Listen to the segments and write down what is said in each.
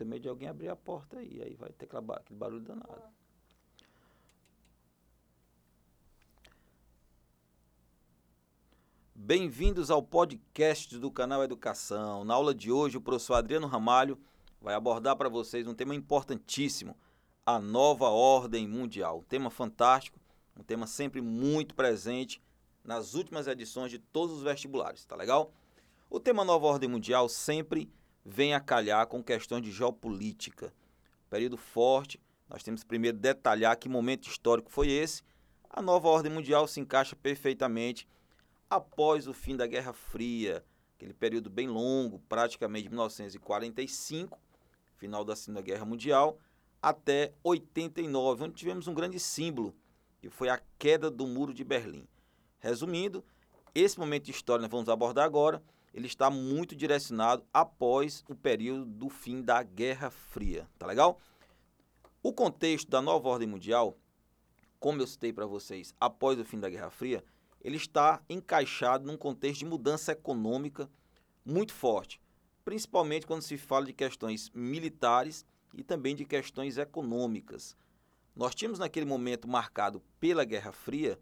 tenho medo de alguém abrir a porta aí, aí vai ter aquele barulho danado. Bem-vindos ao podcast do canal Educação. Na aula de hoje, o professor Adriano Ramalho vai abordar para vocês um tema importantíssimo, a nova ordem mundial. Um tema fantástico, um tema sempre muito presente nas últimas edições de todos os vestibulares, tá legal? O tema nova ordem mundial sempre vem a calhar com questões de geopolítica. Período forte, nós temos primeiro detalhar que momento histórico foi esse. A nova ordem mundial se encaixa perfeitamente após o fim da Guerra Fria, aquele período bem longo, praticamente de 1945, final da Segunda Guerra Mundial, até 89, onde tivemos um grande símbolo, que foi a queda do Muro de Berlim. Resumindo, esse momento histórico nós vamos abordar agora, ele está muito direcionado após o período do fim da Guerra Fria, tá legal? O contexto da nova ordem mundial, como eu citei para vocês, após o fim da Guerra Fria, ele está encaixado num contexto de mudança econômica muito forte, principalmente quando se fala de questões militares e também de questões econômicas. Nós tínhamos naquele momento marcado pela Guerra Fria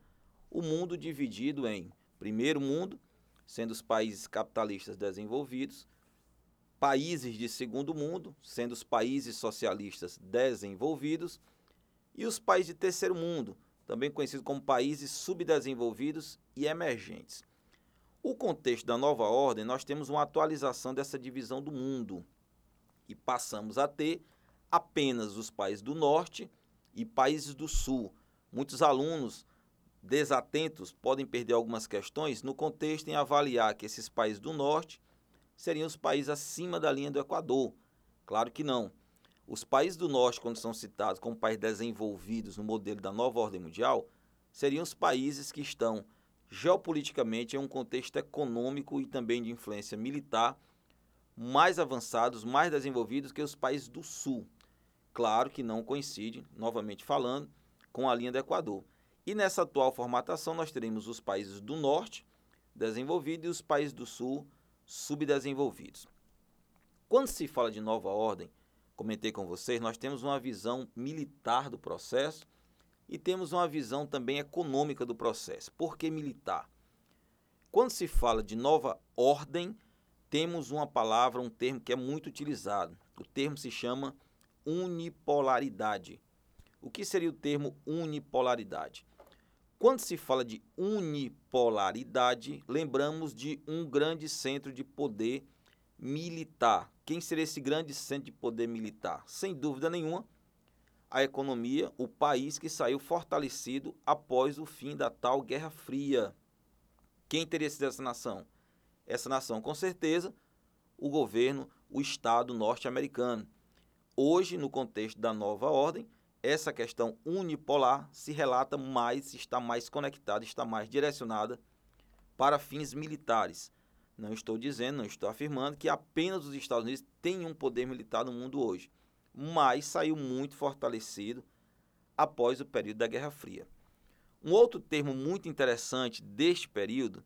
o mundo dividido em primeiro mundo, sendo os países capitalistas desenvolvidos, países de segundo mundo, sendo os países socialistas desenvolvidos, e os países de terceiro mundo, também conhecidos como países subdesenvolvidos e emergentes. O contexto da nova ordem, nós temos uma atualização dessa divisão do mundo e passamos a ter apenas os países do norte e países do sul. Muitos alunos desatentos podem perder algumas questões no contexto em avaliar que esses países do norte seriam os países acima da linha do Equador. Claro que não. Os países do norte, quando são citados como países desenvolvidos no modelo da nova ordem mundial, seriam os países que estão geopoliticamente em um contexto econômico e também de influência militar mais avançados, mais desenvolvidos que os países do sul. Claro que não coincide, novamente falando, com a linha do Equador. E nessa atual formatação nós teremos os países do norte desenvolvidos e os países do sul subdesenvolvidos. Quando se fala de nova ordem, comentei com vocês, nós temos uma visão militar do processo e temos uma visão também econômica do processo. Por que militar? Quando se fala de nova ordem, temos uma palavra, um termo que é muito utilizado. O termo se chama unipolaridade. O que seria o termo unipolaridade? Quando se fala de unipolaridade, lembramos de um grande centro de poder militar. Quem seria esse grande centro de poder militar? Sem dúvida nenhuma, a economia, o país que saiu fortalecido após o fim da tal Guerra Fria. Quem teria sido essa nação? Essa nação, com certeza, o governo, o Estado norte-americano. Hoje, no contexto da nova ordem, essa questão unipolar se relata mais, está mais conectada, está mais direcionada para fins militares. Não estou dizendo, não estou afirmando que apenas os Estados Unidos têm um poder militar no mundo hoje, mas saiu muito fortalecido após o período da Guerra Fria. Um outro termo muito interessante deste período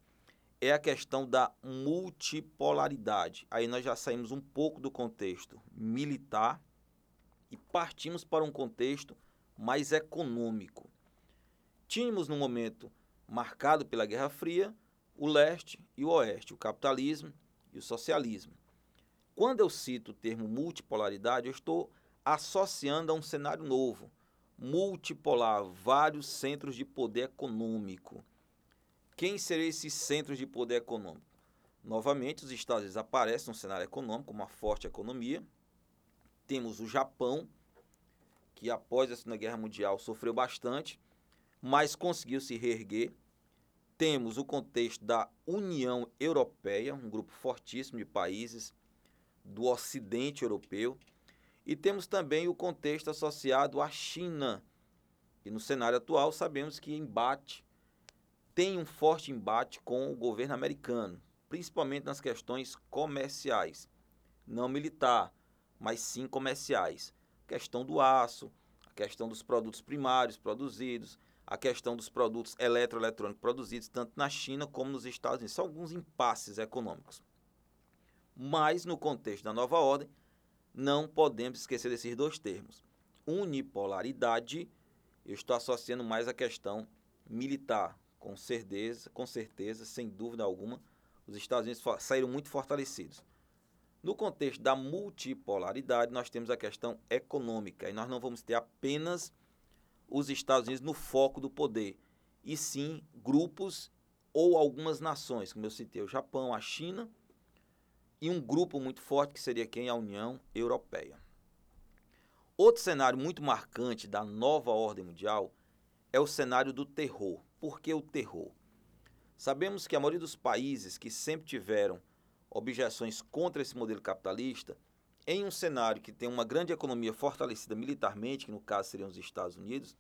é a questão da multipolaridade. Aí nós já saímos um pouco do contexto militar e partimos para um contexto mais econômico. Tínhamos no momento marcado pela Guerra Fria o leste e o oeste, o capitalismo e o socialismo. Quando eu cito o termo multipolaridade, eu estou associando a um cenário novo, multipolar, vários centros de poder econômico. Quem seriam esses centros de poder econômico? Novamente, os Estados Unidos aparecem no cenário econômico, uma forte economia. Temos o Japão, que após a Segunda Guerra Mundial sofreu bastante, mas conseguiu se reerguer temos o contexto da União Europeia, um grupo fortíssimo de países do Ocidente Europeu, e temos também o contexto associado à China. E no cenário atual sabemos que embate tem um forte embate com o governo americano, principalmente nas questões comerciais, não militar, mas sim comerciais. A questão do aço, a questão dos produtos primários produzidos, a questão dos produtos eletroeletrônicos produzidos tanto na China como nos Estados Unidos. São alguns impasses econômicos. Mas, no contexto da nova ordem, não podemos esquecer desses dois termos. Unipolaridade, eu estou associando mais a questão militar, com certeza, com certeza, sem dúvida alguma, os Estados Unidos saíram muito fortalecidos. No contexto da multipolaridade, nós temos a questão econômica, e nós não vamos ter apenas os Estados Unidos no foco do poder, e sim grupos ou algumas nações, como eu citei, o Japão, a China, e um grupo muito forte que seria quem? A União Europeia. Outro cenário muito marcante da nova ordem mundial é o cenário do terror. Por que o terror? Sabemos que a maioria dos países que sempre tiveram objeções contra esse modelo capitalista, em um cenário que tem uma grande economia fortalecida militarmente, que no caso seriam os Estados Unidos,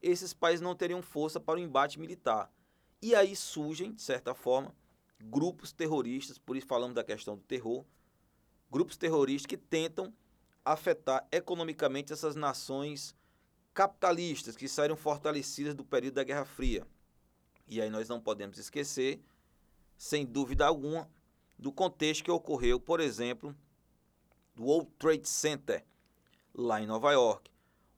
esses países não teriam força para o embate militar. E aí surgem, de certa forma, grupos terroristas, por isso falamos da questão do terror, grupos terroristas que tentam afetar economicamente essas nações capitalistas que saíram fortalecidas do período da Guerra Fria. E aí nós não podemos esquecer, sem dúvida alguma, do contexto que ocorreu, por exemplo, do World Trade Center, lá em Nova York.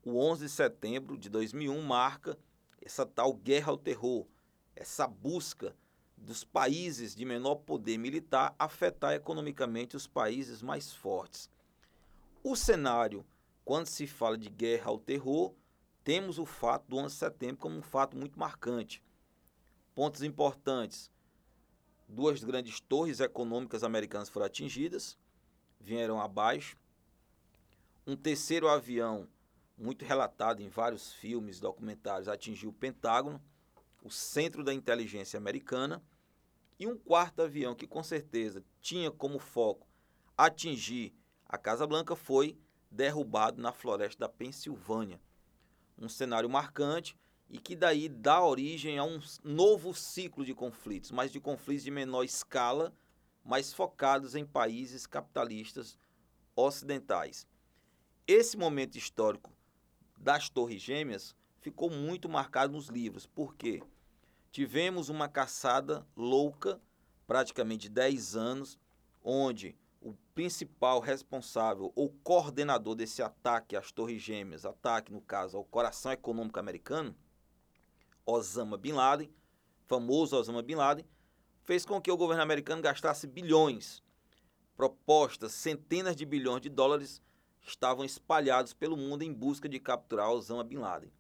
O 11 de setembro de 2001 marca essa tal guerra ao terror, essa busca dos países de menor poder militar afetar economicamente os países mais fortes. O cenário, quando se fala de guerra ao terror, temos o fato do 11 de setembro como um fato muito marcante. Pontos importantes: duas grandes torres econômicas americanas foram atingidas, vieram abaixo. Um terceiro avião, muito relatado em vários filmes, documentários, atingiu o Pentágono, o centro da inteligência americana. E um quarto avião que com certeza tinha como foco atingir a Casa Blanca foi derrubado na floresta da Pensilvânia um cenário marcante e que daí dá origem a um novo ciclo de conflitos, mas de conflitos de menor escala, mas focados em países capitalistas ocidentais. Esse momento histórico das Torres Gêmeas ficou muito marcado nos livros, porque tivemos uma caçada louca, praticamente 10 anos, onde o principal responsável ou coordenador desse ataque às Torres Gêmeas, ataque, no caso, ao coração econômico americano, Osama Bin Laden, famoso Osama Bin Laden, fez com que o governo americano gastasse bilhões. Propostas, centenas de bilhões de dólares estavam espalhados pelo mundo em busca de capturar Osama Bin Laden.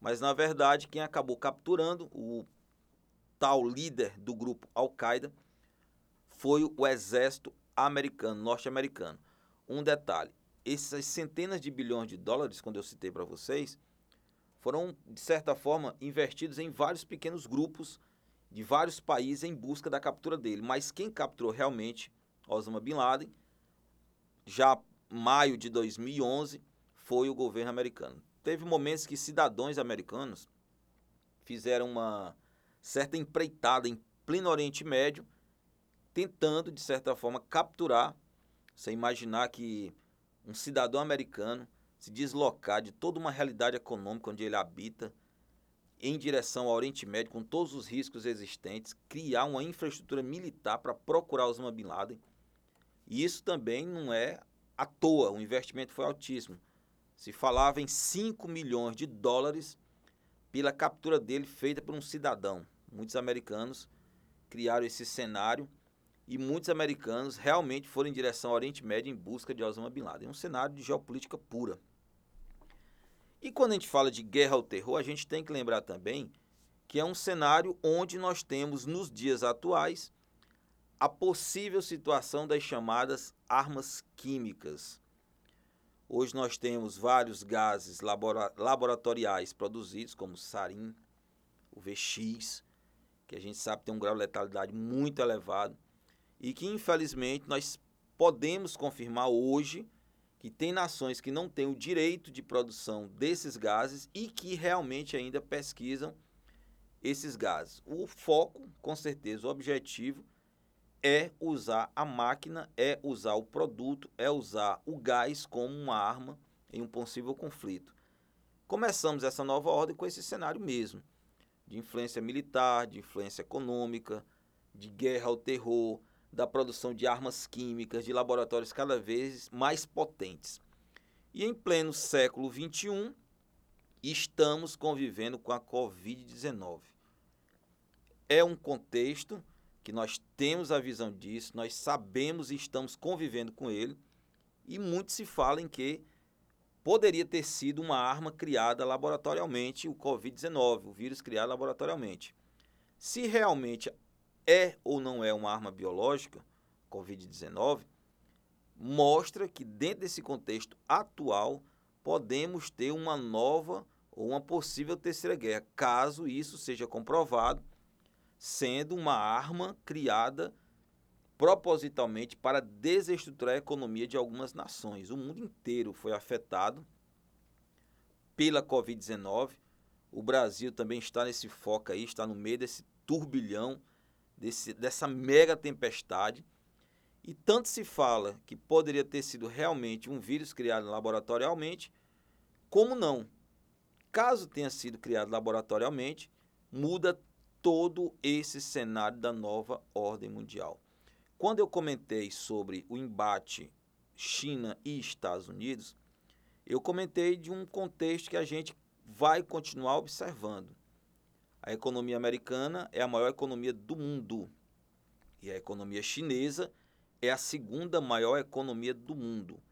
Mas, na verdade, quem acabou capturando o tal líder do grupo Al-Qaeda foi o exército americano, norte-americano. Um detalhe: essas centenas de bilhões de dólares, quando eu citei para vocês, foram, de certa forma, investidos em vários pequenos grupos de vários países em busca da captura dele. Mas quem capturou realmente Osama Bin Laden, já maio de 2011, foi o governo americano. Teve momentos que cidadãos americanos fizeram uma certa empreitada em pleno Oriente Médio tentando, de certa forma, capturar. Você imaginar que um cidadão americano se deslocar de toda uma realidade econômica onde ele habita em direção ao Oriente Médio, com todos os riscos existentes, criar uma infraestrutura militar para procurar Osama Bin Laden. E isso também não é à toa, o investimento foi altíssimo. Se falava em 5 milhões de dólares pela captura dele feita por um cidadão. Muitos americanos criaram esse cenário e muitos americanos realmente foram em direção ao Oriente Médio em busca de Osama Bin Laden. É um cenário de geopolítica pura. E quando a gente fala de guerra ao terror, a gente tem que lembrar também que é um cenário onde nós temos, nos dias atuais, a possível situação das chamadas armas químicas. Hoje nós temos vários gases laboratoriais produzidos, como sarin, o VX, que a gente sabe tem um grau de letalidade muito elevado e que infelizmente nós podemos confirmar hoje que tem nações que não têm o direito de produção desses gases e que realmente ainda pesquisam esses gases. O foco, com certeza, o objetivo é usar a máquina, é usar o produto, é usar o gás como uma arma em um possível conflito. Começamos essa nova ordem com esse cenário mesmo, de influência militar, de influência econômica, de guerra ao terror, da produção de armas químicas de laboratórios cada vez mais potentes. E em pleno século XXI, estamos convivendo com a Covid-19. É um contexto que nós temos a visão disso, nós sabemos e estamos convivendo com ele, e muito se fala em que poderia ter sido uma arma criada laboratorialmente, o Covid-19, o vírus criado laboratorialmente. Se realmente é ou não é uma arma biológica, Covid-19, mostra que dentro desse contexto atual podemos ter uma nova ou uma possível terceira guerra, caso isso seja comprovado, sendo uma arma criada propositalmente para desestruturar a economia de algumas nações. O mundo inteiro foi afetado pela Covid-19. O Brasil também está nesse foco aí, está no meio desse turbilhão, desse, dessa mega tempestade. E tanto se fala que poderia ter sido realmente um vírus criado laboratorialmente, como não. Caso tenha sido criado laboratorialmente, muda todo esse cenário da nova ordem mundial. Quando eu comentei sobre o embate China e Estados Unidos, eu comentei de um contexto que a gente vai continuar observando. A economia americana é a maior economia do mundo e a economia chinesa é a segunda maior economia do mundo.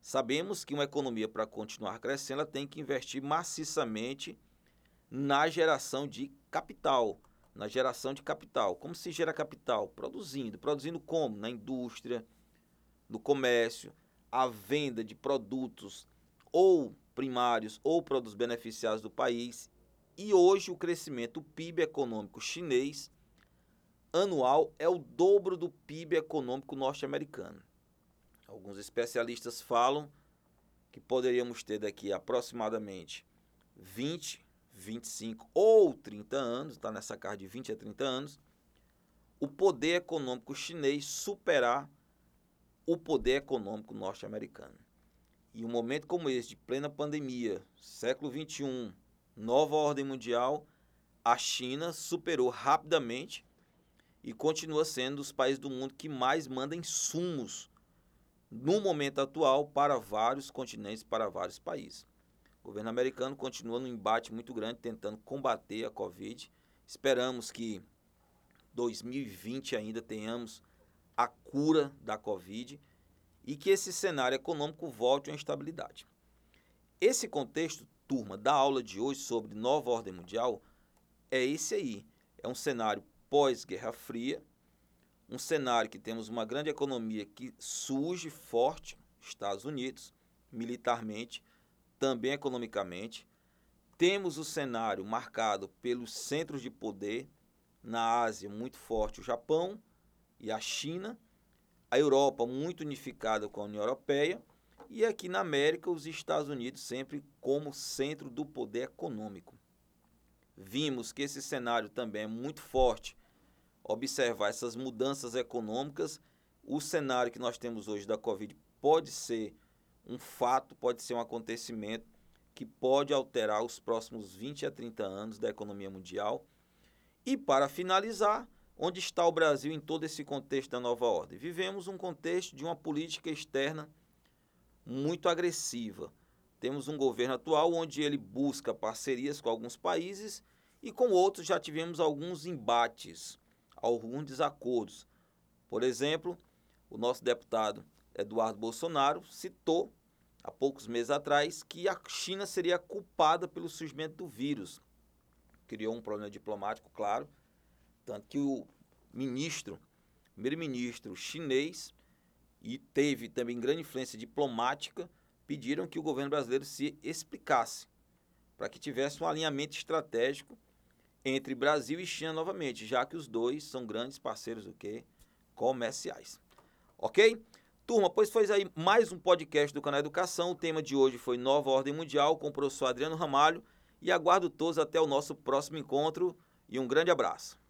Sabemos que uma economia, para continuar crescendo, ela tem que investir maciçamente na geração de capital na geração de capital. Como se gera capital? Produzindo. Produzindo como? Na indústria, no comércio, a venda de produtos ou primários ou produtos beneficiados do país. E hoje o crescimento do PIB econômico chinês anual é o dobro do PIB econômico norte-americano. Alguns especialistas falam que poderíamos ter daqui aproximadamente 20 25 ou 30 anos, está nessa casa de 20 a 30 anos, o poder econômico chinês superar o poder econômico norte-americano. E um momento como esse, de plena pandemia, século 21, nova ordem mundial, a China superou rapidamente e continua sendo os países do mundo que mais manda insumos no momento atual para vários continentes, para vários países. O governo americano continua num embate muito grande tentando combater a Covid. Esperamos que 2020 ainda tenhamos a cura da Covid e que esse cenário econômico volte à estabilidade. Esse contexto, turma, da aula de hoje sobre nova ordem mundial é esse aí. É um cenário pós-Guerra Fria, um cenário que temos uma grande economia que surge forte, Estados Unidos, militarmente, também economicamente. Temos o cenário marcado pelos centros de poder na Ásia, muito forte o Japão e a China, a Europa muito unificada com a União Europeia e aqui na América os Estados Unidos sempre como centro do poder econômico. Vimos que esse cenário também é muito forte. Observar essas mudanças econômicas, o cenário que nós temos hoje da Covid pode ser um fato, pode ser um acontecimento que pode alterar os próximos 20 a 30 anos da economia mundial. E para finalizar, onde está o Brasil em todo esse contexto da nova ordem? Vivemos um contexto de uma política externa muito agressiva. Temos um governo atual onde ele busca parcerias com alguns países e com outros já tivemos alguns embates, alguns desacordos. Por exemplo, o nosso deputado Eduardo Bolsonaro citou há poucos meses atrás que a China seria culpada pelo surgimento do vírus. Criou um problema diplomático, claro, tanto que o ministro, primeiro-ministro chinês, e teve também grande influência diplomática, pediram que o governo brasileiro se explicasse, para que tivesse um alinhamento estratégico entre Brasil e China novamente, já que os dois são grandes parceiros do que comerciais. OK? Turma, pois foi aí mais um podcast do canal Educação. O tema de hoje foi Nova Ordem Mundial com o professor Adriano Ramalho e aguardo todos até o nosso próximo encontro e um grande abraço.